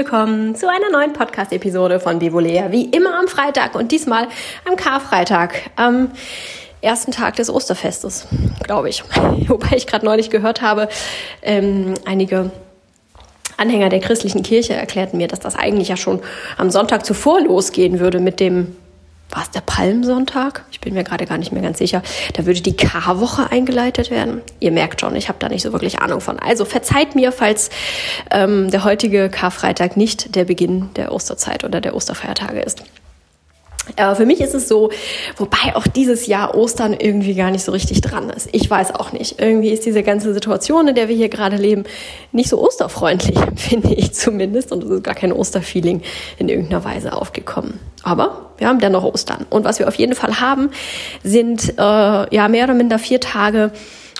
willkommen zu einer neuen Podcast-Episode von Bivolea. Wie immer am Freitag und diesmal am Karfreitag, am ersten Tag des Osterfestes, glaube ich. Wobei ich gerade neulich gehört habe, ähm, einige Anhänger der christlichen Kirche erklärten mir, dass das eigentlich ja schon am Sonntag zuvor losgehen würde mit dem war es der Palmsonntag? Ich bin mir gerade gar nicht mehr ganz sicher. Da würde die Karwoche eingeleitet werden. Ihr merkt schon, ich habe da nicht so wirklich Ahnung von. Also verzeiht mir, falls ähm, der heutige Karfreitag nicht der Beginn der Osterzeit oder der Osterfeiertage ist. Äh, für mich ist es so, wobei auch dieses Jahr Ostern irgendwie gar nicht so richtig dran ist. Ich weiß auch nicht. Irgendwie ist diese ganze Situation, in der wir hier gerade leben, nicht so osterfreundlich, finde ich zumindest. Und es ist gar kein Osterfeeling in irgendeiner Weise aufgekommen. Aber wir haben dennoch Ostern. Und was wir auf jeden Fall haben, sind äh, ja mehr oder minder vier Tage,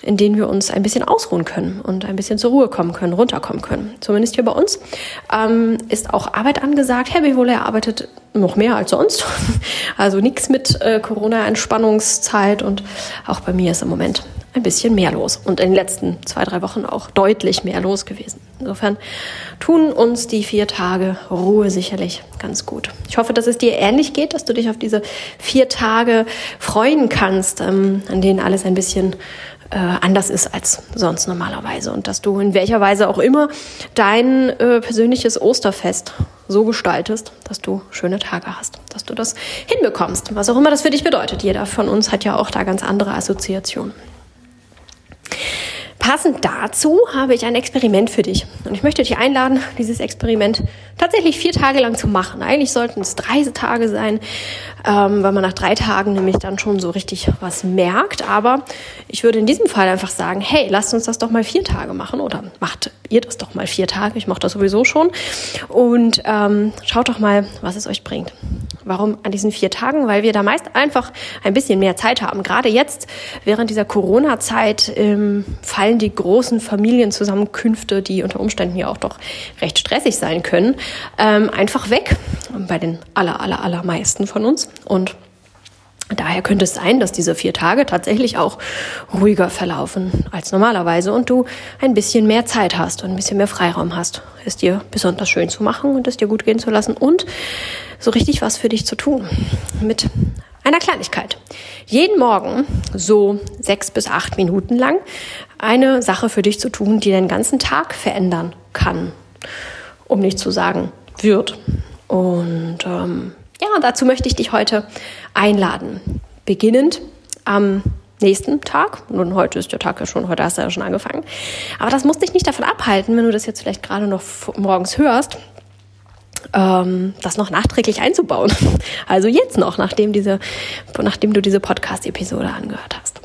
in denen wir uns ein bisschen ausruhen können und ein bisschen zur Ruhe kommen können, runterkommen können. Zumindest hier bei uns ähm, ist auch Arbeit angesagt. Herr Bewohler arbeitet noch mehr als sonst. Also nichts mit äh, Corona-Entspannungszeit und auch bei mir ist im Moment ein bisschen mehr los und in den letzten zwei, drei Wochen auch deutlich mehr los gewesen. Insofern tun uns die vier Tage Ruhe sicherlich ganz gut. Ich hoffe, dass es dir ähnlich geht, dass du dich auf diese vier Tage freuen kannst, ähm, an denen alles ein bisschen äh, anders ist als sonst normalerweise und dass du in welcher Weise auch immer dein äh, persönliches Osterfest so gestaltest, dass du schöne Tage hast, dass du das hinbekommst, was auch immer das für dich bedeutet. Jeder von uns hat ja auch da ganz andere Assoziationen. Passend dazu habe ich ein Experiment für dich. Und ich möchte dich einladen, dieses Experiment tatsächlich vier Tage lang zu machen. Eigentlich sollten es drei Tage sein, ähm, weil man nach drei Tagen nämlich dann schon so richtig was merkt. Aber ich würde in diesem Fall einfach sagen, hey, lasst uns das doch mal vier Tage machen oder macht ihr das doch mal vier Tage. Ich mache das sowieso schon. Und ähm, schaut doch mal, was es euch bringt. Warum an diesen vier Tagen? Weil wir da meist einfach ein bisschen mehr Zeit haben. Gerade jetzt, während dieser Corona-Zeit, ähm, fallen die großen Familienzusammenkünfte, die unter Umständen ja auch doch recht stressig sein können, ähm, einfach weg. Bei den aller, aller, allermeisten von uns. Und Daher könnte es sein, dass diese vier Tage tatsächlich auch ruhiger verlaufen als normalerweise und du ein bisschen mehr Zeit hast und ein bisschen mehr Freiraum hast, es dir besonders schön zu machen und es dir gut gehen zu lassen und so richtig was für dich zu tun. Mit einer Kleinigkeit. Jeden Morgen so sechs bis acht Minuten lang eine Sache für dich zu tun, die den ganzen Tag verändern kann. Um nicht zu sagen wird. Und ähm, ja, dazu möchte ich dich heute einladen. Beginnend am nächsten Tag. Nun, heute ist der Tag ja schon, heute hast du ja schon angefangen. Aber das muss dich nicht davon abhalten, wenn du das jetzt vielleicht gerade noch morgens hörst, ähm, das noch nachträglich einzubauen. Also jetzt noch, nachdem, diese, nachdem du diese Podcast-Episode angehört hast.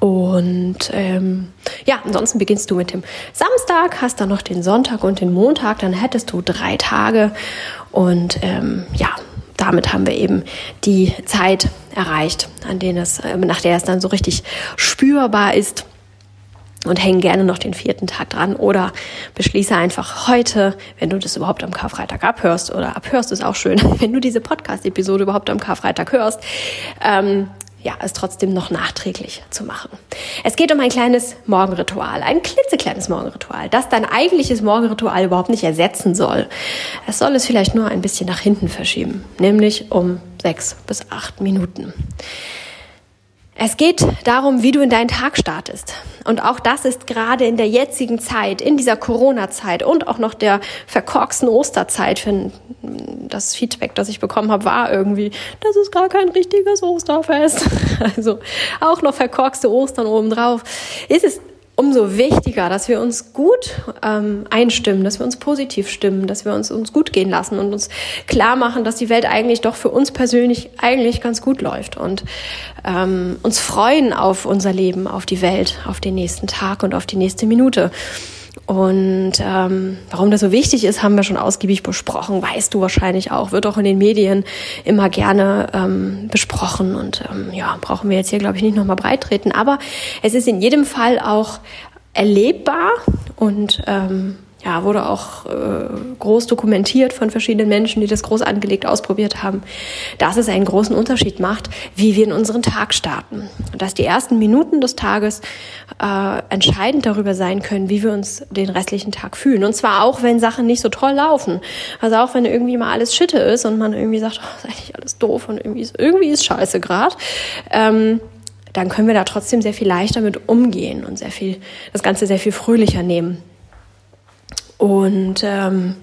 Und ähm, ja, ansonsten beginnst du mit dem Samstag, hast dann noch den Sonntag und den Montag, dann hättest du drei Tage. Und ähm, ja, damit haben wir eben die Zeit erreicht, an denen es, äh, nach der es dann so richtig spürbar ist. Und hängen gerne noch den vierten Tag dran oder beschließe einfach heute, wenn du das überhaupt am Karfreitag abhörst oder abhörst ist auch schön, wenn du diese Podcast-Episode überhaupt am Karfreitag hörst, ähm, ja, es trotzdem noch nachträglich zu machen. Es geht um ein kleines Morgenritual, ein klitzekleines Morgenritual, das dein eigentliches Morgenritual überhaupt nicht ersetzen soll. Es soll es vielleicht nur ein bisschen nach hinten verschieben, nämlich um sechs bis acht Minuten. Es geht darum, wie du in deinen Tag startest. Und auch das ist gerade in der jetzigen Zeit, in dieser Corona-Zeit und auch noch der verkorksten Osterzeit, für das Feedback, das ich bekommen habe, war irgendwie, das ist gar kein richtiges Osterfest. Also auch noch verkorkste Ostern obendrauf. Ist es umso wichtiger, dass wir uns gut ähm, einstimmen, dass wir uns positiv stimmen, dass wir uns, uns gut gehen lassen und uns klar machen, dass die Welt eigentlich doch für uns persönlich eigentlich ganz gut läuft und ähm, uns freuen auf unser Leben, auf die Welt, auf den nächsten Tag und auf die nächste Minute. Und ähm, warum das so wichtig ist, haben wir schon ausgiebig besprochen, weißt du wahrscheinlich auch, wird auch in den Medien immer gerne ähm, besprochen. Und ähm, ja, brauchen wir jetzt hier, glaube ich, nicht nochmal breit treten. Aber es ist in jedem Fall auch erlebbar und ähm, ja, wurde auch äh, groß dokumentiert von verschiedenen Menschen, die das groß angelegt ausprobiert haben, dass es einen großen Unterschied macht, wie wir in unseren Tag starten. Und dass die ersten Minuten des Tages äh, entscheidend darüber sein können, wie wir uns den restlichen Tag fühlen. Und zwar auch, wenn Sachen nicht so toll laufen. Also auch wenn irgendwie mal alles Schitte ist und man irgendwie sagt, oh, ist eigentlich alles doof und irgendwie ist, irgendwie ist scheiße gerade. Ähm, dann können wir da trotzdem sehr viel leichter mit umgehen und sehr viel, das Ganze sehr viel fröhlicher nehmen. Und ähm,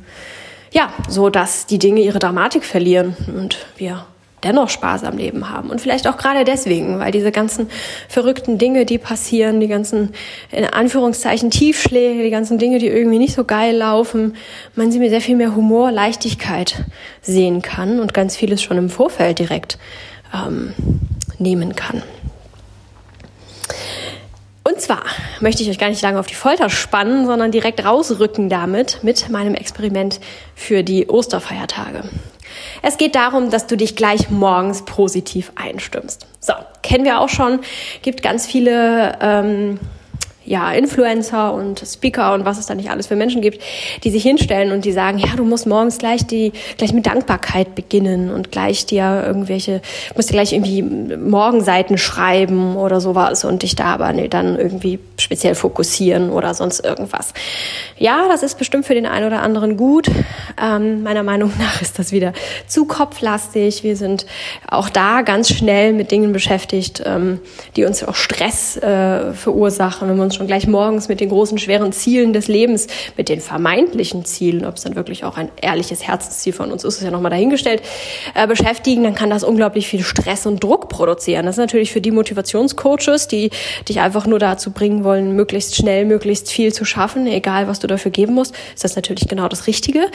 ja, so dass die Dinge ihre Dramatik verlieren und wir dennoch Spaß am Leben haben. Und vielleicht auch gerade deswegen, weil diese ganzen verrückten Dinge, die passieren, die ganzen, in Anführungszeichen, Tiefschläge, die ganzen Dinge, die irgendwie nicht so geil laufen, man sie mit sehr viel mehr Humor, Leichtigkeit sehen kann und ganz vieles schon im Vorfeld direkt ähm, nehmen kann. Und zwar möchte ich euch gar nicht lange auf die Folter spannen, sondern direkt rausrücken damit mit meinem Experiment für die Osterfeiertage. Es geht darum, dass du dich gleich morgens positiv einstimmst. So, kennen wir auch schon, gibt ganz viele ähm, ja, Influencer und Speaker und was es da nicht alles für Menschen gibt, die sich hinstellen und die sagen, ja, du musst morgens gleich die, gleich mit Dankbarkeit beginnen und gleich dir irgendwelche, musst dir gleich irgendwie Morgenseiten schreiben oder sowas und dich da aber nee, dann irgendwie speziell fokussieren oder sonst irgendwas. Ja, das ist bestimmt für den einen oder anderen gut. Ähm, meiner Meinung nach ist das wieder zu kopflastig. Wir sind auch da ganz schnell mit Dingen beschäftigt, ähm, die uns auch Stress äh, verursachen, wenn wir uns schon gleich morgens mit den großen, schweren Zielen des Lebens, mit den vermeintlichen Zielen, ob es dann wirklich auch ein ehrliches Herzensziel von uns ist, ist ja nochmal dahingestellt, äh, beschäftigen, dann kann das unglaublich viel Stress und Druck produzieren. Das ist natürlich für die Motivationscoaches, die dich einfach nur dazu bringen wollen, möglichst schnell, möglichst viel zu schaffen, egal was du dafür geben musst, ist das natürlich genau das Richtige.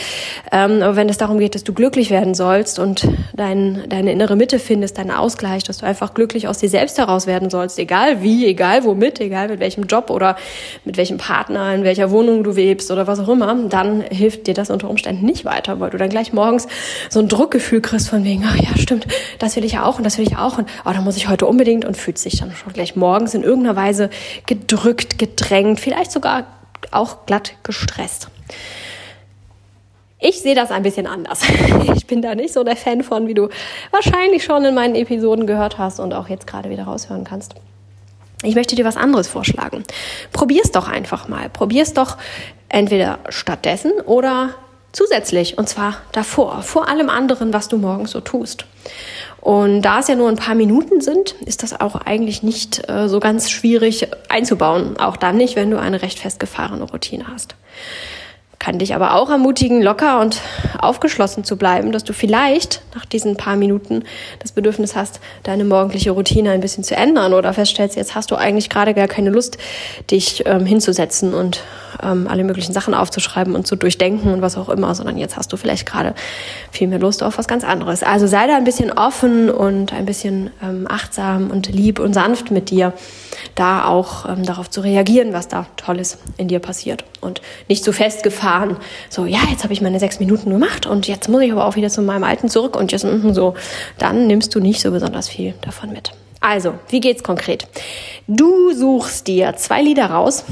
Ähm, aber wenn es darum geht, dass du glücklich werden sollst und dein, deine innere Mitte findest, deinen Ausgleich, dass du einfach glücklich aus dir selbst heraus werden sollst, egal wie, egal womit, egal mit welchem Job oder mit welchem Partner, in welcher Wohnung du lebst oder was auch immer, dann hilft dir das unter Umständen nicht weiter, weil du dann gleich morgens so ein Druckgefühl kriegst von wegen, ach ja, stimmt, das will ich ja auch und das will ich auch und oh, da muss ich heute unbedingt und fühlst dich dann schon gleich morgens in irgendeiner Weise gedrückt, gedrängt, vielleicht sogar auch glatt gestresst. Ich sehe das ein bisschen anders. Ich bin da nicht so der Fan von, wie du wahrscheinlich schon in meinen Episoden gehört hast und auch jetzt gerade wieder raushören kannst. Ich möchte dir was anderes vorschlagen. Probier's doch einfach mal. Probier's doch entweder stattdessen oder zusätzlich und zwar davor, vor allem anderen, was du morgens so tust. Und da es ja nur ein paar Minuten sind, ist das auch eigentlich nicht äh, so ganz schwierig einzubauen. Auch dann nicht, wenn du eine recht festgefahrene Routine hast kann dich aber auch ermutigen, locker und aufgeschlossen zu bleiben, dass du vielleicht nach diesen paar Minuten das Bedürfnis hast, deine morgendliche Routine ein bisschen zu ändern oder feststellst, jetzt hast du eigentlich gerade gar keine Lust, dich ähm, hinzusetzen und ähm, alle möglichen Sachen aufzuschreiben und zu durchdenken und was auch immer, sondern jetzt hast du vielleicht gerade viel mehr Lust auf was ganz anderes. Also sei da ein bisschen offen und ein bisschen ähm, achtsam und lieb und sanft mit dir, da auch ähm, darauf zu reagieren, was da Tolles in dir passiert und nicht zu festgefahren. So, ja, jetzt habe ich meine sechs Minuten gemacht und jetzt muss ich aber auch wieder zu meinem Alten zurück und jetzt mm, so. Dann nimmst du nicht so besonders viel davon mit. Also, wie geht's konkret? Du suchst dir zwei Lieder raus,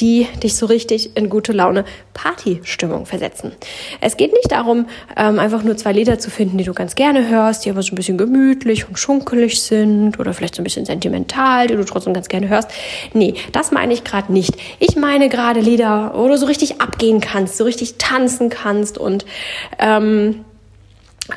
die dich so richtig in gute Laune Partystimmung versetzen. Es geht nicht darum, ähm, einfach nur zwei Lieder zu finden, die du ganz gerne hörst, die aber so ein bisschen gemütlich und schunkelig sind oder vielleicht so ein bisschen sentimental, die du trotzdem ganz gerne hörst. Nee, das meine ich gerade nicht. Ich meine gerade Lieder, wo du so richtig abgehen kannst, so richtig tanzen kannst und ähm,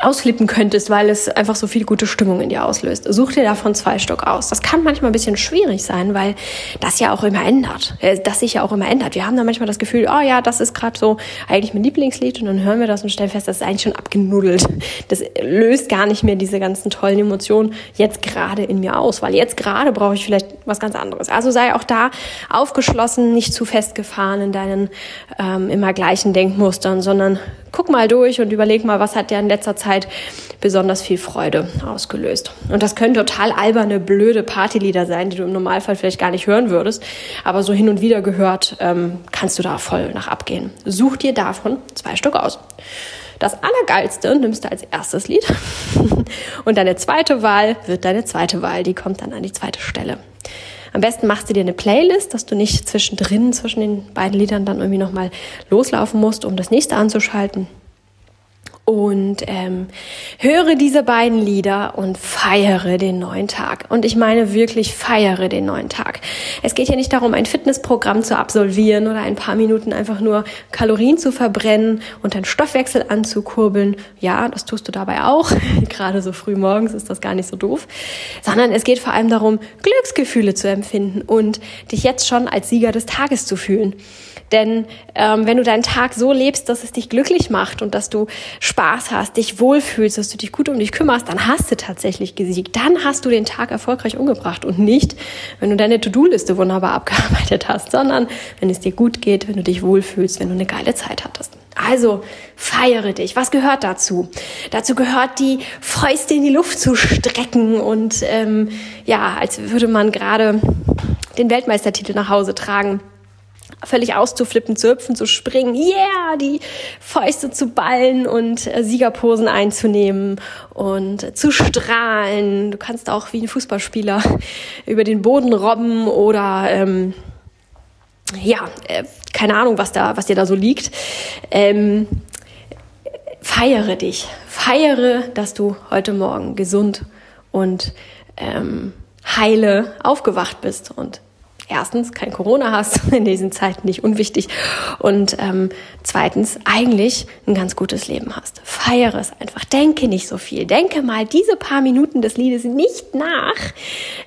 ausflippen könntest, weil es einfach so viel gute Stimmung in dir auslöst. Such dir davon zwei Stück aus. Das kann manchmal ein bisschen schwierig sein, weil das ja auch immer ändert. Äh, das sich ja auch immer ändert. Wir haben da manchmal das Gefühl, oh ja, das ist gerade so eigentlich mein Lieblingslied und dann hören wir das und stellen fest, das ist eigentlich schon abgenuddelt. Das löst gar nicht mehr diese ganzen tollen Emotionen jetzt gerade in mir aus, weil jetzt gerade brauche ich vielleicht was ganz anderes. Also sei auch da aufgeschlossen, nicht zu festgefahren in deinen ähm, immer gleichen Denkmustern, sondern guck mal durch und überleg mal, was hat dir in letzter Zeit besonders viel Freude ausgelöst. Und das können total alberne, blöde Partylieder sein, die du im Normalfall vielleicht gar nicht hören würdest, aber so hin und wieder gehört, ähm, kannst du da voll nach abgehen. Such dir davon zwei Stück aus. Das Allergeilste nimmst du als erstes Lied und deine zweite Wahl wird deine zweite Wahl, die kommt dann an die zweite Stelle. Am besten machst du dir eine Playlist, dass du nicht zwischendrin, zwischen den beiden Liedern dann irgendwie nochmal loslaufen musst, um das nächste anzuschalten und ähm, höre diese beiden Lieder und feiere den neuen Tag. Und ich meine wirklich feiere den neuen Tag. Es geht hier nicht darum, ein Fitnessprogramm zu absolvieren oder ein paar Minuten einfach nur Kalorien zu verbrennen und deinen Stoffwechsel anzukurbeln. Ja, das tust du dabei auch. Gerade so früh morgens ist das gar nicht so doof. Sondern es geht vor allem darum, Glücksgefühle zu empfinden und dich jetzt schon als Sieger des Tages zu fühlen. Denn ähm, wenn du deinen Tag so lebst, dass es dich glücklich macht und dass du Spaß hast, dich wohlfühlst, dass du dich gut um dich kümmerst, dann hast du tatsächlich gesiegt. Dann hast du den Tag erfolgreich umgebracht und nicht, wenn du deine To-Do-Liste wunderbar abgearbeitet hast, sondern wenn es dir gut geht, wenn du dich wohlfühlst, wenn du eine geile Zeit hattest. Also feiere dich. Was gehört dazu? Dazu gehört die Fäuste in die Luft zu strecken und ähm, ja, als würde man gerade den Weltmeistertitel nach Hause tragen völlig auszuflippen, zu hüpfen, zu springen, yeah, die Fäuste zu ballen und äh, Siegerposen einzunehmen und zu strahlen. Du kannst auch wie ein Fußballspieler über den Boden robben oder ähm, ja, äh, keine Ahnung, was da, was dir da so liegt. Ähm, feiere dich, feiere, dass du heute Morgen gesund und ähm, heile aufgewacht bist und erstens kein Corona hast in diesen Zeiten nicht unwichtig und ähm, zweitens eigentlich ein ganz gutes Leben hast. Feiere es einfach. Denke nicht so viel. Denke mal diese paar Minuten des Liedes nicht nach,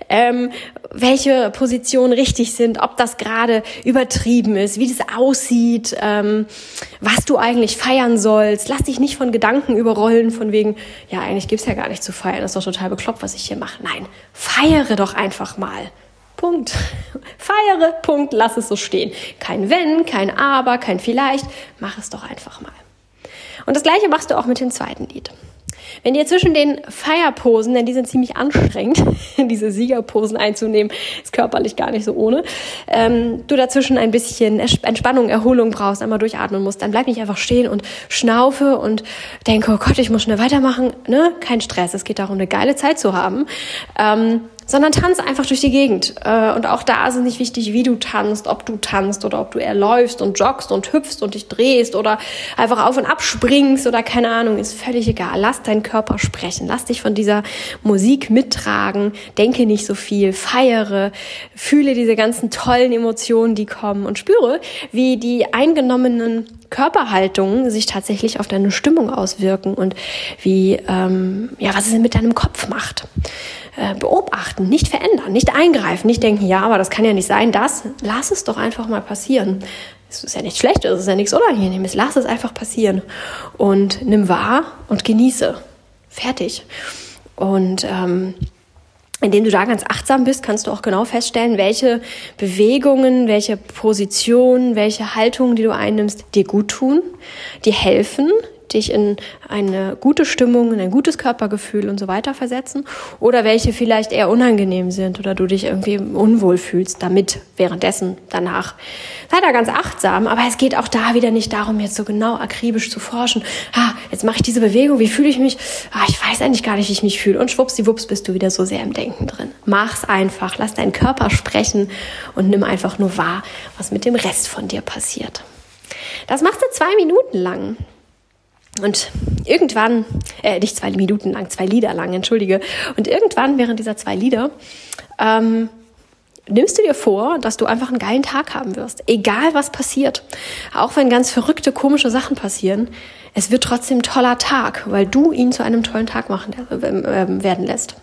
ähm, welche Positionen richtig sind, ob das gerade übertrieben ist, wie das aussieht, ähm, was du eigentlich feiern sollst. Lass dich nicht von Gedanken überrollen, von wegen, ja, eigentlich gibt's ja gar nicht zu feiern, das ist doch total bekloppt, was ich hier mache. Nein, feiere doch einfach mal. Punkt. Feiere, Punkt, lass es so stehen. Kein Wenn, kein Aber, kein Vielleicht. Mach es doch einfach mal. Und das gleiche machst du auch mit dem zweiten Lied. Wenn dir zwischen den Feierposen, denn die sind ziemlich anstrengend, diese Siegerposen einzunehmen, ist körperlich gar nicht so ohne, ähm, du dazwischen ein bisschen Entspannung, Erholung brauchst, einmal durchatmen musst, dann bleib nicht einfach stehen und schnaufe und denke, oh Gott, ich muss schnell weitermachen. Ne? Kein Stress, es geht darum, eine geile Zeit zu haben. Ähm, sondern tanz einfach durch die Gegend. Äh, und auch da ist es nicht wichtig, wie du tanzt, ob du tanzt oder ob du eher läufst und joggst und hüpfst und dich drehst oder einfach auf und ab springst oder keine Ahnung, ist völlig egal. Lass deinen Körper sprechen. Lass dich von dieser Musik mittragen. Denke nicht so viel. Feiere. Fühle diese ganzen tollen Emotionen, die kommen und spüre, wie die eingenommenen Körperhaltungen sich tatsächlich auf deine Stimmung auswirken und wie, ähm, ja, was es mit deinem Kopf macht. Äh, beobachten, nicht verändern, nicht eingreifen, nicht denken, ja, aber das kann ja nicht sein, das, lass es doch einfach mal passieren. Es ist ja nicht schlecht, es ist ja nichts Unangenehmes, lass es einfach passieren und nimm wahr und genieße. Fertig. Und ähm, indem du da ganz achtsam bist, kannst du auch genau feststellen, welche Bewegungen, welche Positionen, welche Haltungen, die du einnimmst, dir gut tun, dir helfen, dich in eine gute Stimmung, in ein gutes Körpergefühl und so weiter versetzen oder welche vielleicht eher unangenehm sind oder du dich irgendwie unwohl fühlst damit währenddessen danach. Sei da ganz achtsam, aber es geht auch da wieder nicht darum, jetzt so genau akribisch zu forschen. Ah, jetzt mache ich diese Bewegung, wie fühle ich mich? Ah, ich weiß eigentlich gar nicht, wie ich mich fühle. Und schwuppsdiwupps bist du wieder so sehr im Denken drin. Mach's einfach, lass deinen Körper sprechen und nimm einfach nur wahr, was mit dem Rest von dir passiert. Das machst du zwei Minuten lang. Und irgendwann, äh, nicht zwei Minuten lang, zwei Lieder lang, entschuldige. Und irgendwann während dieser zwei Lieder ähm, nimmst du dir vor, dass du einfach einen geilen Tag haben wirst. Egal was passiert. Auch wenn ganz verrückte, komische Sachen passieren. Es wird trotzdem ein toller Tag, weil du ihn zu einem tollen Tag machen, äh, äh, werden lässt.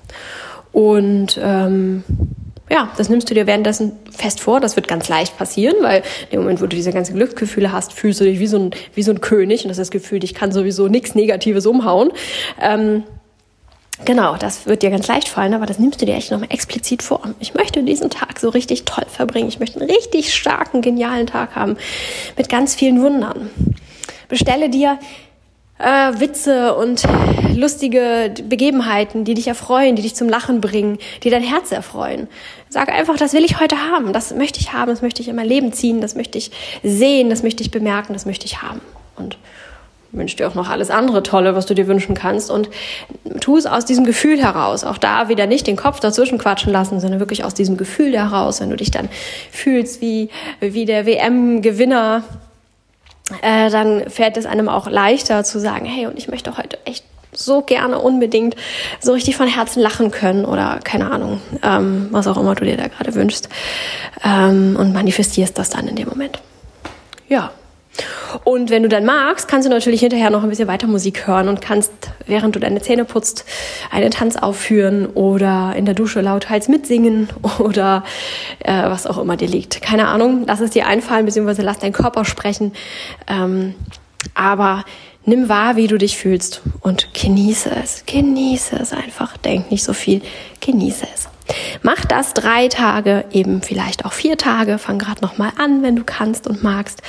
Und ähm, ja, das nimmst du dir währenddessen fest vor. Das wird ganz leicht passieren, weil in dem Moment, wo du diese ganzen Glücksgefühle hast, fühlst du dich wie so ein, wie so ein König und das ist das Gefühl, dich kann sowieso nichts Negatives umhauen. Ähm, genau, das wird dir ganz leicht fallen, aber das nimmst du dir echt nochmal explizit vor. Ich möchte diesen Tag so richtig toll verbringen. Ich möchte einen richtig starken, genialen Tag haben mit ganz vielen Wundern. Bestelle dir äh, Witze und lustige Begebenheiten, die dich erfreuen, die dich zum Lachen bringen, die dein Herz erfreuen. Sag einfach, das will ich heute haben, das möchte ich haben, das möchte ich in mein Leben ziehen, das möchte ich sehen, das möchte ich bemerken, das möchte ich haben. Und wünsch dir auch noch alles andere Tolle, was du dir wünschen kannst und tu es aus diesem Gefühl heraus. Auch da wieder nicht den Kopf dazwischen quatschen lassen, sondern wirklich aus diesem Gefühl heraus, wenn du dich dann fühlst wie, wie der WM-Gewinner, äh, dann fällt es einem auch leichter zu sagen, hey, und ich möchte heute echt so gerne unbedingt so richtig von Herzen lachen können oder keine Ahnung, ähm, was auch immer du dir da gerade wünschst ähm, und manifestierst das dann in dem Moment. Ja. Und wenn du dann magst, kannst du natürlich hinterher noch ein bisschen weiter Musik hören und kannst, während du deine Zähne putzt, einen Tanz aufführen oder in der Dusche lauthals mitsingen oder äh, was auch immer dir liegt. Keine Ahnung, lass es dir einfallen, beziehungsweise lass deinen Körper sprechen. Ähm, aber nimm wahr, wie du dich fühlst und genieße es. Genieße es einfach. Denk nicht so viel. Genieße es. Mach das drei Tage, eben vielleicht auch vier Tage. Fang gerade noch mal an, wenn du kannst und magst.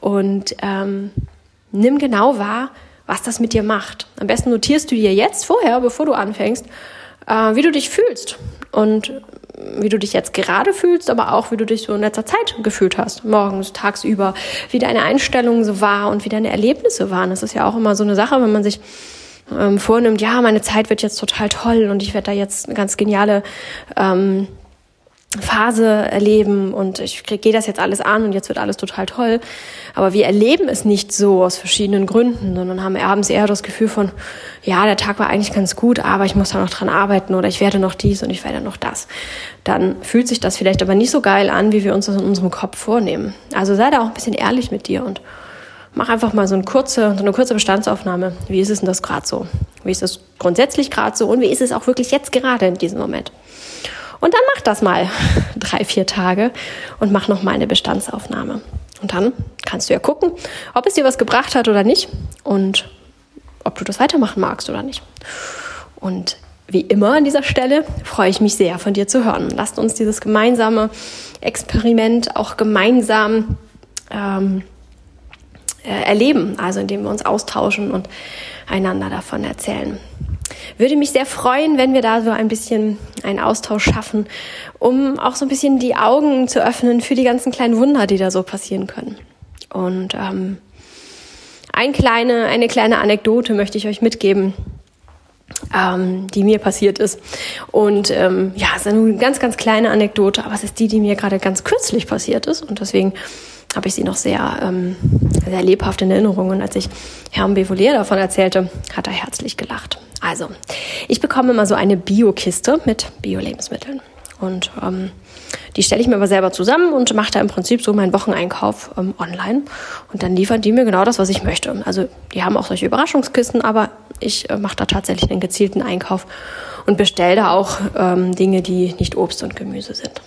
Und ähm, nimm genau wahr, was das mit dir macht. Am besten notierst du dir jetzt vorher, bevor du anfängst, äh, wie du dich fühlst und wie du dich jetzt gerade fühlst, aber auch wie du dich so in letzter Zeit gefühlt hast, morgens, tagsüber, wie deine Einstellung so war und wie deine Erlebnisse waren. Das ist ja auch immer so eine Sache, wenn man sich ähm, vornimmt, ja, meine Zeit wird jetzt total toll und ich werde da jetzt eine ganz geniale ähm, Phase erleben und ich gehe das jetzt alles an und jetzt wird alles total toll. Aber wir erleben es nicht so aus verschiedenen Gründen, sondern haben abends eher das Gefühl von, ja, der Tag war eigentlich ganz gut, aber ich muss da noch dran arbeiten oder ich werde noch dies und ich werde noch das. Dann fühlt sich das vielleicht aber nicht so geil an, wie wir uns das in unserem Kopf vornehmen. Also sei da auch ein bisschen ehrlich mit dir und mach einfach mal so eine kurze, so eine kurze Bestandsaufnahme. Wie ist es denn das gerade so? Wie ist es grundsätzlich gerade so und wie ist es auch wirklich jetzt gerade in diesem Moment? Und dann mach das mal drei, vier Tage und mach noch mal eine Bestandsaufnahme. Und dann kannst du ja gucken, ob es dir was gebracht hat oder nicht und ob du das weitermachen magst oder nicht. Und wie immer an dieser Stelle freue ich mich sehr, von dir zu hören. Lasst uns dieses gemeinsame Experiment auch gemeinsam ähm, äh, erleben, also indem wir uns austauschen und einander davon erzählen. Würde mich sehr freuen, wenn wir da so ein bisschen einen Austausch schaffen, um auch so ein bisschen die Augen zu öffnen für die ganzen kleinen Wunder, die da so passieren können. Und ähm, ein kleine, eine kleine Anekdote möchte ich euch mitgeben, ähm, die mir passiert ist. Und ähm, ja, es ist eine ganz, ganz kleine Anekdote, aber es ist die, die mir gerade ganz kürzlich passiert ist. Und deswegen habe ich sie noch sehr, ähm, sehr lebhaft in Erinnerung. Und als ich Herrn Bevolier davon erzählte, hat er herzlich gelacht. Also, ich bekomme immer so eine Bio-Kiste mit Bio-Lebensmitteln. Und ähm, die stelle ich mir aber selber zusammen und mache da im Prinzip so meinen Wocheneinkauf ähm, online. Und dann liefern die mir genau das, was ich möchte. Also die haben auch solche Überraschungskisten, aber ich äh, mache da tatsächlich einen gezielten Einkauf und bestelle da auch ähm, Dinge, die nicht Obst und Gemüse sind.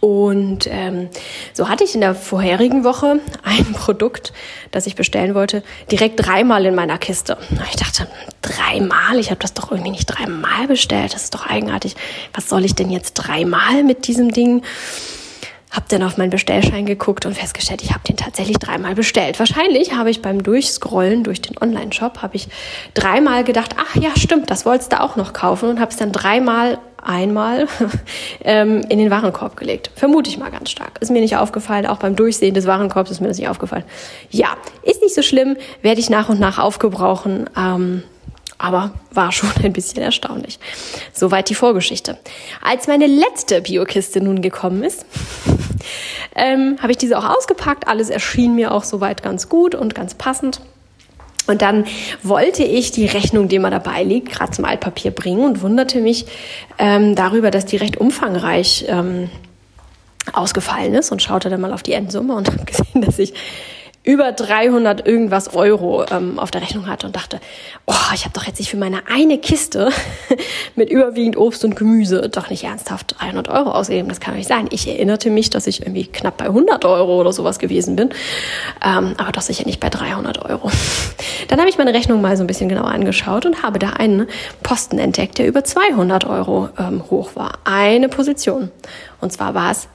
Und ähm, so hatte ich in der vorherigen Woche ein Produkt, das ich bestellen wollte, direkt dreimal in meiner Kiste. Ich dachte, dreimal? Ich habe das doch irgendwie nicht dreimal bestellt. Das ist doch eigenartig. Was soll ich denn jetzt dreimal mit diesem Ding? Hab dann auf meinen Bestellschein geguckt und festgestellt, ich habe den tatsächlich dreimal bestellt. Wahrscheinlich habe ich beim Durchscrollen durch den Online-Shop habe ich dreimal gedacht, ach ja, stimmt, das wolltest du auch noch kaufen und habe es dann dreimal einmal ähm, in den Warenkorb gelegt. Vermute ich mal ganz stark. Ist mir nicht aufgefallen, auch beim Durchsehen des Warenkorbs ist mir das nicht aufgefallen. Ja, ist nicht so schlimm, werde ich nach und nach aufgebrauchen. Ähm, aber war schon ein bisschen erstaunlich. Soweit die Vorgeschichte. Als meine letzte Biokiste nun gekommen ist, ähm, habe ich diese auch ausgepackt. Alles erschien mir auch soweit ganz gut und ganz passend. Und dann wollte ich die Rechnung, die immer dabei liegt, gerade zum Altpapier bringen und wunderte mich ähm, darüber, dass die recht umfangreich ähm, ausgefallen ist und schaute dann mal auf die Endsumme und habe gesehen, dass ich über 300 irgendwas Euro ähm, auf der Rechnung hatte und dachte, oh, ich habe doch jetzt nicht für meine eine Kiste mit überwiegend Obst und Gemüse doch nicht ernsthaft 300 Euro ausgegeben. Das kann doch nicht sein. Ich erinnerte mich, dass ich irgendwie knapp bei 100 Euro oder sowas gewesen bin, ähm, aber doch sicher nicht bei 300 Euro. Dann habe ich meine Rechnung mal so ein bisschen genauer angeschaut und habe da einen Posten entdeckt, der über 200 Euro ähm, hoch war. Eine Position. Und zwar war es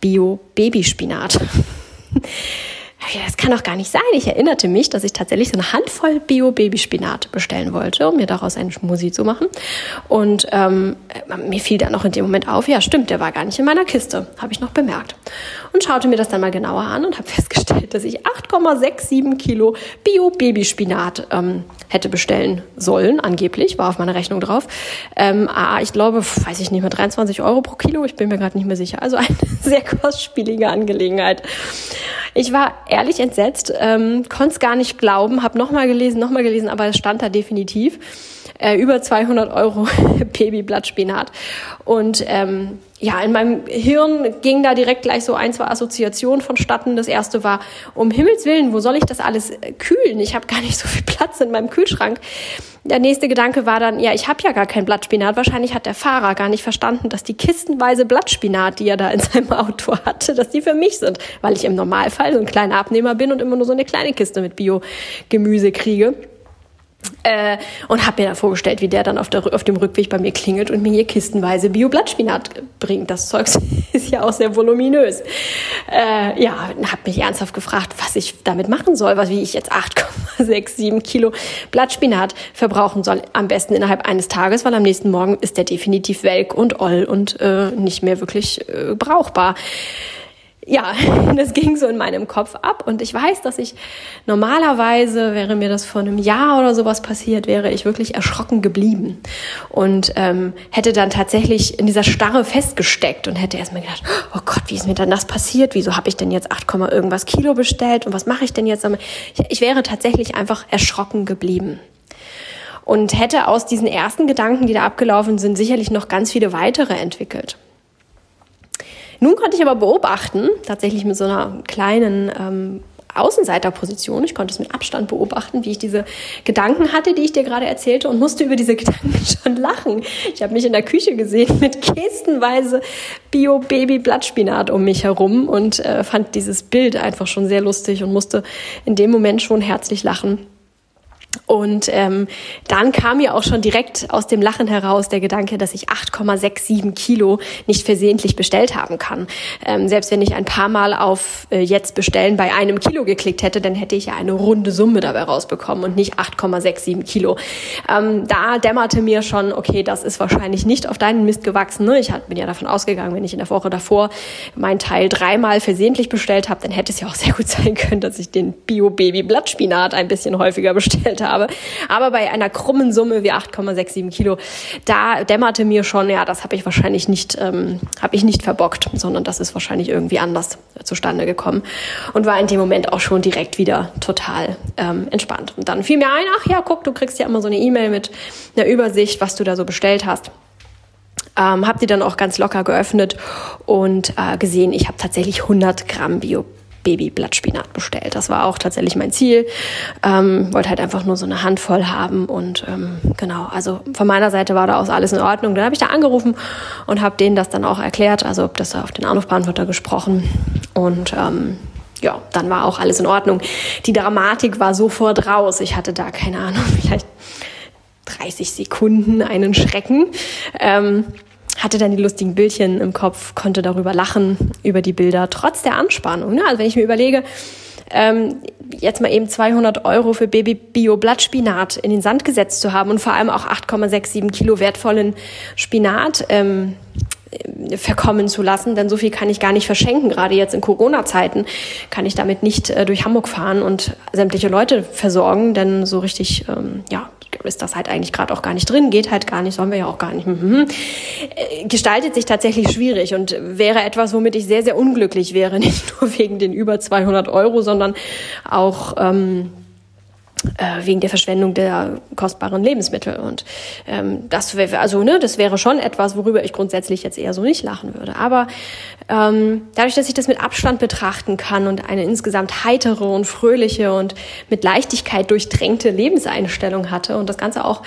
Bio-Babyspinat. das kann doch gar nicht sein. Ich erinnerte mich, dass ich tatsächlich so eine Handvoll Bio-Babyspinat bestellen wollte, um mir daraus einen Schmusi zu machen. Und ähm, mir fiel dann noch in dem Moment auf, ja stimmt, der war gar nicht in meiner Kiste, habe ich noch bemerkt. Und schaute mir das dann mal genauer an und habe festgestellt, dass ich 8,67 Kilo Bio-Babyspinat ähm, hätte bestellen sollen, angeblich, war auf meiner Rechnung drauf. Ähm, ah, ich glaube, weiß ich nicht mehr, 23 Euro pro Kilo, ich bin mir gerade nicht mehr sicher. Also eine sehr kostspielige Angelegenheit. Ich war ehrlich entsetzt, ähm, konnte es gar nicht glauben, habe nochmal gelesen, nochmal gelesen, aber es stand da definitiv. Äh, über 200 Euro Babyblattspinat. Und ähm, ja, in meinem Hirn ging da direkt gleich so ein, zwei Assoziationen vonstatten. Das erste war, um Himmels Willen, wo soll ich das alles äh, kühlen? Ich habe gar nicht so viel Platz in meinem Kühlschrank. Der nächste Gedanke war dann, ja, ich habe ja gar kein Blattspinat. Wahrscheinlich hat der Fahrer gar nicht verstanden, dass die kistenweise Blattspinat, die er da in seinem Auto hatte, dass die für mich sind, weil ich im Normalfall so ein kleiner Abnehmer bin und immer nur so eine kleine Kiste mit Bio-Gemüse kriege. Äh, und habe mir dann vorgestellt, wie der dann auf, der, auf dem Rückweg bei mir klingelt und mir hier kistenweise Bio-Blattspinat bringt. Das Zeug ist ja auch sehr voluminös. Äh, ja, habe mich ernsthaft gefragt, was ich damit machen soll, was, wie ich jetzt 8,67 Kilo Blattspinat verbrauchen soll. Am besten innerhalb eines Tages, weil am nächsten Morgen ist der definitiv welk und oll und äh, nicht mehr wirklich äh, brauchbar ja, das ging so in meinem Kopf ab und ich weiß, dass ich normalerweise, wäre mir das vor einem Jahr oder sowas passiert, wäre ich wirklich erschrocken geblieben und ähm, hätte dann tatsächlich in dieser Starre festgesteckt und hätte erstmal gedacht, oh Gott, wie ist mir dann das passiert? Wieso habe ich denn jetzt 8, irgendwas Kilo bestellt und was mache ich denn jetzt? Ich wäre tatsächlich einfach erschrocken geblieben und hätte aus diesen ersten Gedanken, die da abgelaufen sind, sicherlich noch ganz viele weitere entwickelt. Nun konnte ich aber beobachten, tatsächlich mit so einer kleinen ähm, Außenseiterposition. Ich konnte es mit Abstand beobachten, wie ich diese Gedanken hatte, die ich dir gerade erzählte und musste über diese Gedanken schon lachen. Ich habe mich in der Küche gesehen mit kistenweise Bio-Baby-Blattspinat um mich herum und äh, fand dieses Bild einfach schon sehr lustig und musste in dem Moment schon herzlich lachen. Und ähm, dann kam mir auch schon direkt aus dem Lachen heraus der Gedanke, dass ich 8,67 Kilo nicht versehentlich bestellt haben kann. Ähm, selbst wenn ich ein paar Mal auf äh, jetzt bestellen bei einem Kilo geklickt hätte, dann hätte ich ja eine runde Summe dabei rausbekommen und nicht 8,67 Kilo. Ähm, da dämmerte mir schon, okay, das ist wahrscheinlich nicht auf deinen Mist gewachsen. Ne? Ich bin ja davon ausgegangen, wenn ich in der Woche davor mein Teil dreimal versehentlich bestellt habe, dann hätte es ja auch sehr gut sein können, dass ich den Bio-Baby-Blattspinat ein bisschen häufiger bestellt gespielt habe. Aber bei einer krummen Summe wie 8,67 Kilo, da dämmerte mir schon, ja, das habe ich wahrscheinlich nicht, ähm, habe ich nicht verbockt, sondern das ist wahrscheinlich irgendwie anders zustande gekommen und war in dem Moment auch schon direkt wieder total ähm, entspannt. Und dann fiel mir ein, ach ja, guck, du kriegst ja immer so eine E-Mail mit einer Übersicht, was du da so bestellt hast. Ähm, habe die dann auch ganz locker geöffnet und äh, gesehen, ich habe tatsächlich 100 Gramm Bio Babyblattspinat bestellt. Das war auch tatsächlich mein Ziel. Ähm, wollte halt einfach nur so eine Handvoll haben und ähm, genau, also von meiner Seite war da auch alles in Ordnung. Dann habe ich da angerufen und habe denen das dann auch erklärt, also ob das auf den Anrufbeantworter gesprochen und ähm, ja, dann war auch alles in Ordnung. Die Dramatik war sofort raus. Ich hatte da keine Ahnung, vielleicht 30 Sekunden einen Schrecken. Ähm, hatte dann die lustigen Bildchen im Kopf, konnte darüber lachen, über die Bilder, trotz der Anspannung. Ne? Also wenn ich mir überlege, ähm, jetzt mal eben 200 Euro für Baby Bio Blattspinat in den Sand gesetzt zu haben und vor allem auch 8,67 Kilo wertvollen Spinat ähm, verkommen zu lassen, denn so viel kann ich gar nicht verschenken. Gerade jetzt in Corona-Zeiten kann ich damit nicht äh, durch Hamburg fahren und sämtliche Leute versorgen, denn so richtig, ähm, ja, ist das halt eigentlich gerade auch gar nicht drin, geht halt gar nicht, sollen wir ja auch gar nicht. Mhm. Äh, gestaltet sich tatsächlich schwierig und wäre etwas, womit ich sehr, sehr unglücklich wäre, nicht nur wegen den über 200 Euro, sondern auch ähm, äh, wegen der Verschwendung der kostbaren Lebensmittel. Und ähm, das wäre also ne, das wäre schon etwas, worüber ich grundsätzlich jetzt eher so nicht lachen würde. Aber ähm, dadurch, dass ich das mit Abstand betrachten kann und eine insgesamt heitere und fröhliche und mit Leichtigkeit durchdrängte Lebenseinstellung hatte und das Ganze auch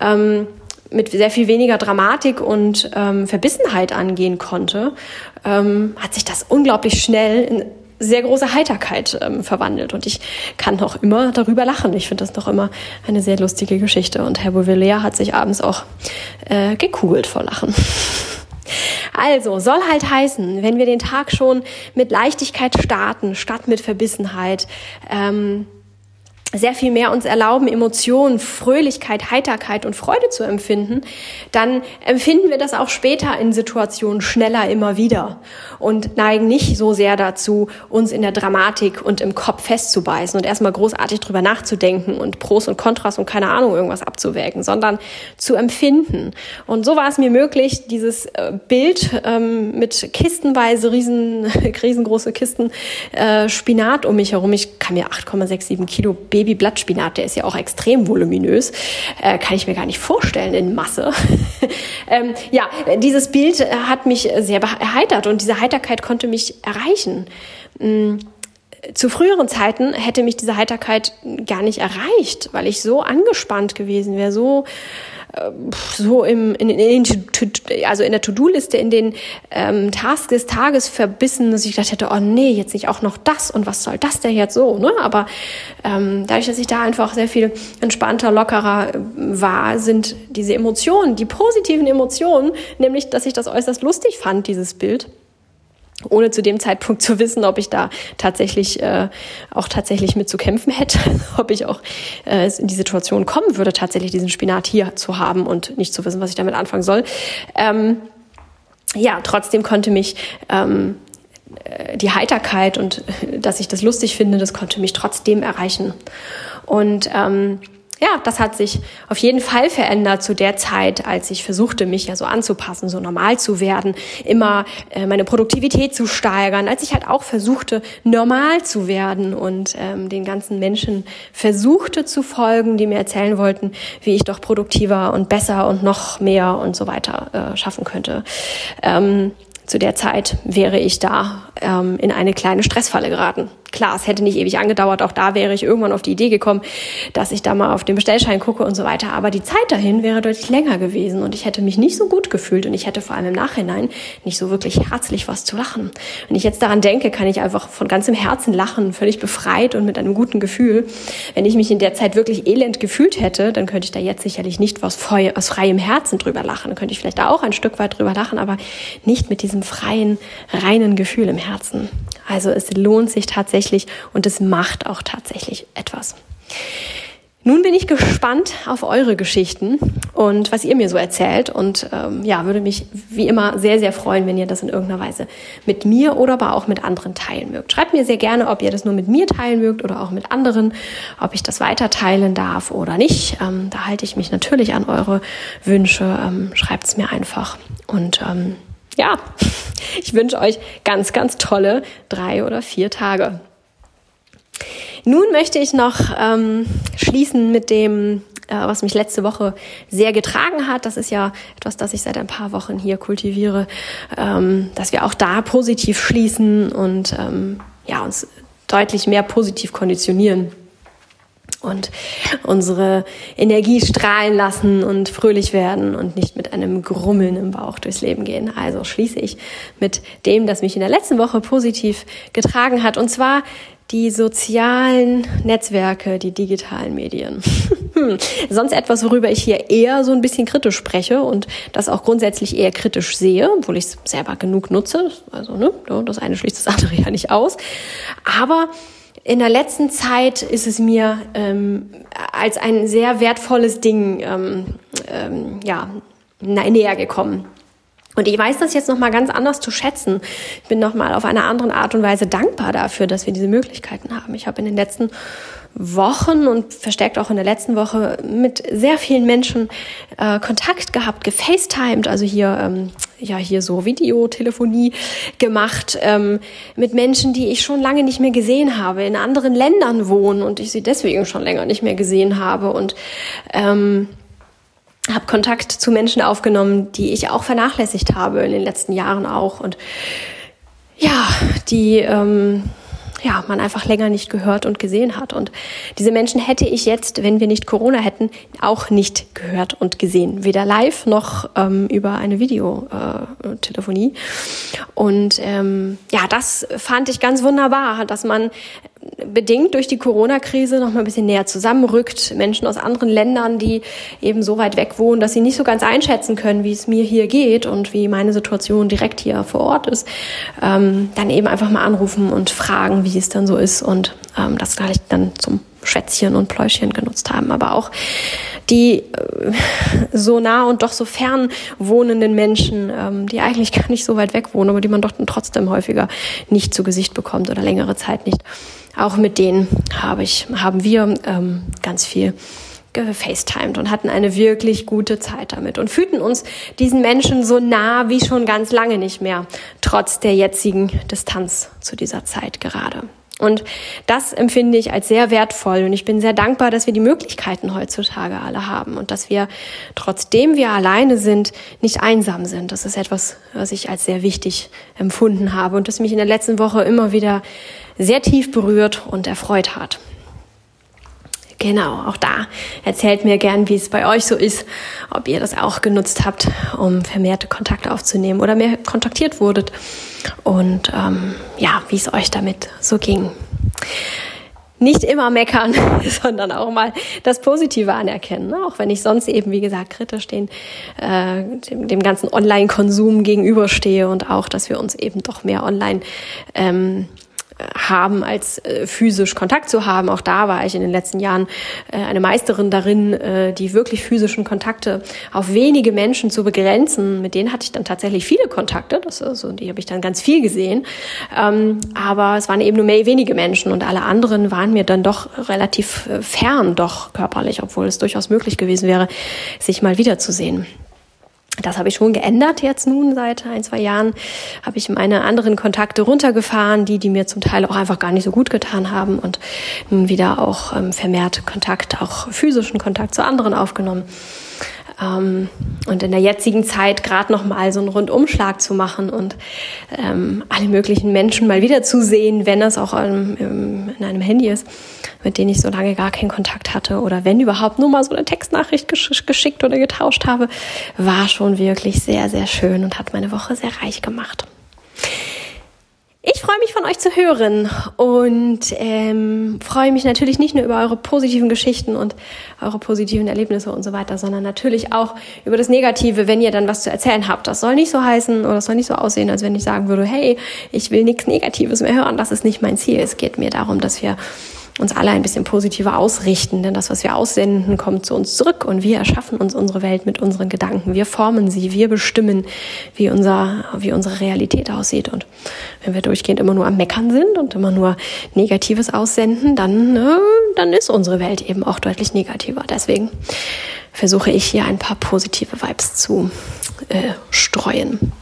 ähm, mit sehr viel weniger Dramatik und ähm, Verbissenheit angehen konnte, ähm, hat sich das unglaublich schnell in sehr große Heiterkeit ähm, verwandelt. Und ich kann noch immer darüber lachen. Ich finde das noch immer eine sehr lustige Geschichte. Und Herr Bouvelier hat sich abends auch äh, gekugelt vor Lachen. Also, soll halt heißen, wenn wir den Tag schon mit Leichtigkeit starten, statt mit Verbissenheit, ähm, sehr viel mehr uns erlauben, Emotionen, Fröhlichkeit, Heiterkeit und Freude zu empfinden, dann empfinden wir das auch später in Situationen schneller immer wieder und neigen nicht so sehr dazu, uns in der Dramatik und im Kopf festzubeißen und erstmal großartig drüber nachzudenken und Pros und Kontras und keine Ahnung irgendwas abzuwägen, sondern zu empfinden. Und so war es mir möglich, dieses äh, Bild ähm, mit kistenweise riesen, riesengroße Kisten äh, Spinat um mich herum, ich kann mir 8,67 Kilo Babyblattspinat, der ist ja auch extrem voluminös, äh, kann ich mir gar nicht vorstellen in Masse. ähm, ja, dieses Bild hat mich sehr erheitert und diese Heiterkeit konnte mich erreichen. Mhm zu früheren Zeiten hätte mich diese Heiterkeit gar nicht erreicht, weil ich so angespannt gewesen wäre, so so im, in, in, also in der To-Do-Liste, in den ähm, Tasks des Tages verbissen, dass ich gedacht hätte, oh nee, jetzt nicht auch noch das und was soll das denn jetzt so, ne? Aber ähm, dadurch, dass ich da einfach sehr viel entspannter, lockerer äh, war, sind diese Emotionen, die positiven Emotionen, nämlich, dass ich das äußerst lustig fand, dieses Bild ohne zu dem Zeitpunkt zu wissen, ob ich da tatsächlich äh, auch tatsächlich mit zu kämpfen hätte, ob ich auch äh, in die Situation kommen würde, tatsächlich diesen Spinat hier zu haben und nicht zu wissen, was ich damit anfangen soll. Ähm, ja, trotzdem konnte mich ähm, äh, die Heiterkeit und äh, dass ich das lustig finde, das konnte mich trotzdem erreichen. Und ähm, ja, das hat sich auf jeden Fall verändert zu der Zeit, als ich versuchte, mich ja so anzupassen, so normal zu werden, immer äh, meine Produktivität zu steigern, als ich halt auch versuchte, normal zu werden und ähm, den ganzen Menschen versuchte zu folgen, die mir erzählen wollten, wie ich doch produktiver und besser und noch mehr und so weiter äh, schaffen könnte. Ähm, zu der Zeit wäre ich da ähm, in eine kleine Stressfalle geraten. Klar, es hätte nicht ewig angedauert. Auch da wäre ich irgendwann auf die Idee gekommen, dass ich da mal auf den Bestellschein gucke und so weiter. Aber die Zeit dahin wäre deutlich länger gewesen und ich hätte mich nicht so gut gefühlt und ich hätte vor allem im Nachhinein nicht so wirklich herzlich was zu lachen. Wenn ich jetzt daran denke, kann ich einfach von ganzem Herzen lachen, völlig befreit und mit einem guten Gefühl. Wenn ich mich in der Zeit wirklich elend gefühlt hätte, dann könnte ich da jetzt sicherlich nicht aus, aus freiem Herzen drüber lachen. Dann könnte ich vielleicht da auch ein Stück weit drüber lachen, aber nicht mit diesem freien, reinen Gefühl im Herzen. Also es lohnt sich tatsächlich und es macht auch tatsächlich etwas. Nun bin ich gespannt auf eure Geschichten und was ihr mir so erzählt und ähm, ja, würde mich wie immer sehr, sehr freuen, wenn ihr das in irgendeiner Weise mit mir oder aber auch mit anderen teilen mögt. Schreibt mir sehr gerne, ob ihr das nur mit mir teilen mögt oder auch mit anderen, ob ich das weiter teilen darf oder nicht. Ähm, da halte ich mich natürlich an eure Wünsche. Ähm, Schreibt es mir einfach und ähm, ja, ich wünsche euch ganz, ganz tolle drei oder vier Tage. Nun möchte ich noch ähm, schließen mit dem, äh, was mich letzte Woche sehr getragen hat. Das ist ja etwas, das ich seit ein paar Wochen hier kultiviere, ähm, dass wir auch da positiv schließen und ähm, ja, uns deutlich mehr positiv konditionieren und unsere Energie strahlen lassen und fröhlich werden und nicht mit einem Grummeln im Bauch durchs Leben gehen. Also schließe ich mit dem, das mich in der letzten Woche positiv getragen hat, und zwar die sozialen Netzwerke, die digitalen Medien. Sonst etwas, worüber ich hier eher so ein bisschen kritisch spreche und das auch grundsätzlich eher kritisch sehe, obwohl ich es selber genug nutze. Also, ne, das eine schließt das andere ja nicht aus. Aber in der letzten Zeit ist es mir ähm, als ein sehr wertvolles Ding ähm, ähm, ja, näher gekommen. Und ich weiß das jetzt noch mal ganz anders zu schätzen. Ich bin noch mal auf eine andere Art und Weise dankbar dafür, dass wir diese Möglichkeiten haben. Ich habe in den letzten Wochen und verstärkt auch in der letzten Woche mit sehr vielen Menschen äh, Kontakt gehabt, gefacetimed, also hier ähm, ja hier so Videotelefonie gemacht ähm, mit Menschen, die ich schon lange nicht mehr gesehen habe, in anderen Ländern wohnen und ich sie deswegen schon länger nicht mehr gesehen habe und ähm, habe Kontakt zu Menschen aufgenommen, die ich auch vernachlässigt habe in den letzten Jahren auch und ja, die ähm, ja, man einfach länger nicht gehört und gesehen hat. Und diese Menschen hätte ich jetzt, wenn wir nicht Corona hätten, auch nicht gehört und gesehen. Weder live noch ähm, über eine Videotelefonie. und ähm, ja, das fand ich ganz wunderbar, dass man bedingt durch die Corona-Krise noch mal ein bisschen näher zusammenrückt. Menschen aus anderen Ländern, die eben so weit weg wohnen, dass sie nicht so ganz einschätzen können, wie es mir hier geht und wie meine Situation direkt hier vor Ort ist, ähm, dann eben einfach mal anrufen und fragen, wie es dann so ist und ähm, das gleich dann zum Schwätzchen und Pläuschen genutzt haben, aber auch die äh, so nah und doch so fern wohnenden Menschen, ähm, die eigentlich gar nicht so weit weg wohnen, aber die man doch trotzdem häufiger nicht zu Gesicht bekommt oder längere Zeit nicht. Auch mit denen habe ich, haben wir ähm, ganz viel gefacetimed und hatten eine wirklich gute Zeit damit und fühlten uns diesen Menschen so nah wie schon ganz lange nicht mehr, trotz der jetzigen Distanz zu dieser Zeit gerade. Und das empfinde ich als sehr wertvoll und ich bin sehr dankbar, dass wir die Möglichkeiten heutzutage alle haben und dass wir, trotzdem wir alleine sind, nicht einsam sind. Das ist etwas, was ich als sehr wichtig empfunden habe und das mich in der letzten Woche immer wieder sehr tief berührt und erfreut hat. Genau, auch da erzählt mir gern, wie es bei euch so ist, ob ihr das auch genutzt habt, um vermehrte Kontakte aufzunehmen oder mehr kontaktiert wurdet und ähm, ja, wie es euch damit so ging. Nicht immer meckern, sondern auch mal das Positive anerkennen. Ne? Auch wenn ich sonst eben, wie gesagt, kritisch den, äh, dem, dem ganzen Online-Konsum gegenüberstehe und auch, dass wir uns eben doch mehr online ähm, haben, als äh, physisch Kontakt zu haben. Auch da war ich in den letzten Jahren äh, eine Meisterin darin, äh, die wirklich physischen Kontakte auf wenige Menschen zu begrenzen. Mit denen hatte ich dann tatsächlich viele Kontakte, das, also, die habe ich dann ganz viel gesehen. Ähm, aber es waren eben nur mehr wenige Menschen und alle anderen waren mir dann doch relativ äh, fern, doch körperlich, obwohl es durchaus möglich gewesen wäre, sich mal wiederzusehen. Das habe ich schon geändert jetzt nun seit ein, zwei Jahren. Habe ich meine anderen Kontakte runtergefahren, die, die mir zum Teil auch einfach gar nicht so gut getan haben und nun wieder auch ähm, vermehrt Kontakt, auch physischen Kontakt zu anderen aufgenommen. Ähm, und in der jetzigen Zeit gerade noch mal so einen Rundumschlag zu machen und ähm, alle möglichen Menschen mal wieder zu sehen, wenn es auch ähm, in einem Handy ist, mit denen ich so lange gar keinen Kontakt hatte oder wenn überhaupt nur mal so eine Textnachricht gesch geschickt oder getauscht habe, war schon wirklich sehr, sehr schön und hat meine Woche sehr reich gemacht. Ich freue mich von euch zu hören und ähm, freue mich natürlich nicht nur über eure positiven Geschichten und eure positiven Erlebnisse und so weiter, sondern natürlich auch über das Negative, wenn ihr dann was zu erzählen habt. Das soll nicht so heißen oder das soll nicht so aussehen, als wenn ich sagen würde, hey, ich will nichts Negatives mehr hören. Das ist nicht mein Ziel. Es geht mir darum, dass wir uns alle ein bisschen positiver ausrichten, denn das, was wir aussenden, kommt zu uns zurück und wir erschaffen uns unsere Welt mit unseren Gedanken. Wir formen sie, wir bestimmen, wie, unser, wie unsere Realität aussieht. Und wenn wir durchgehend immer nur am Meckern sind und immer nur Negatives aussenden, dann, äh, dann ist unsere Welt eben auch deutlich negativer. Deswegen versuche ich hier ein paar positive Vibes zu äh, streuen.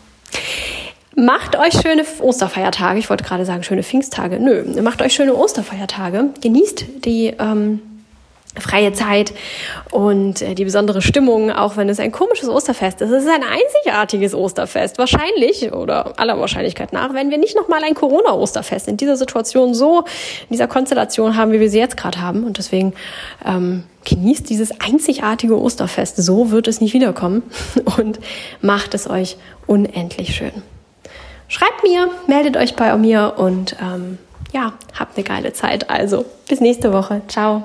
Macht euch schöne Osterfeiertage. Ich wollte gerade sagen, schöne Pfingsttage. Nö, macht euch schöne Osterfeiertage. Genießt die ähm, freie Zeit und äh, die besondere Stimmung, auch wenn es ein komisches Osterfest ist. Es ist ein einzigartiges Osterfest. Wahrscheinlich oder aller Wahrscheinlichkeit nach, wenn wir nicht nochmal ein Corona-Osterfest in dieser Situation so, in dieser Konstellation haben, wie wir sie jetzt gerade haben. Und deswegen ähm, genießt dieses einzigartige Osterfest. So wird es nicht wiederkommen und macht es euch unendlich schön. Schreibt mir, meldet euch bei mir und ähm, ja, habt eine geile Zeit. Also bis nächste Woche. Ciao.